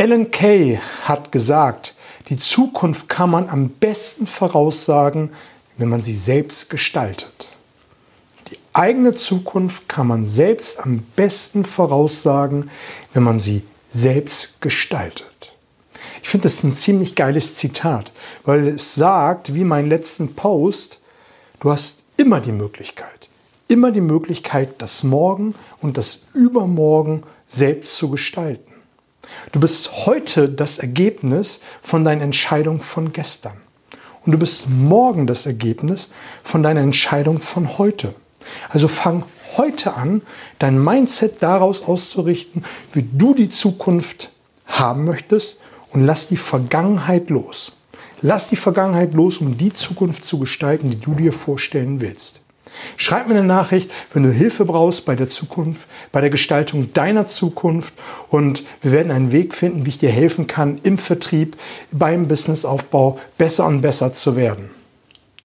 Alan Kay hat gesagt, die Zukunft kann man am besten voraussagen, wenn man sie selbst gestaltet. Die eigene Zukunft kann man selbst am besten voraussagen, wenn man sie selbst gestaltet. Ich finde das ein ziemlich geiles Zitat, weil es sagt, wie mein letzten Post, du hast immer die Möglichkeit, immer die Möglichkeit, das Morgen und das Übermorgen selbst zu gestalten. Du bist heute das Ergebnis von deinen Entscheidungen von gestern. Und du bist morgen das Ergebnis von deiner Entscheidung von heute. Also fang heute an, dein Mindset daraus auszurichten, wie du die Zukunft haben möchtest und lass die Vergangenheit los. Lass die Vergangenheit los, um die Zukunft zu gestalten, die du dir vorstellen willst. Schreib mir eine Nachricht, wenn du Hilfe brauchst bei der Zukunft, bei der Gestaltung deiner Zukunft und wir werden einen Weg finden, wie ich dir helfen kann, im Vertrieb, beim Businessaufbau besser und besser zu werden.